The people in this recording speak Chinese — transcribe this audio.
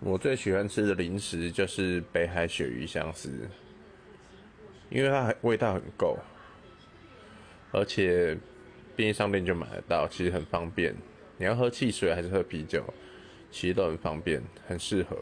我最喜欢吃的零食就是北海鳕鱼香丝，因为它味道很够，而且便利商店就买得到，其实很方便。你要喝汽水还是喝啤酒，其实都很方便，很适合。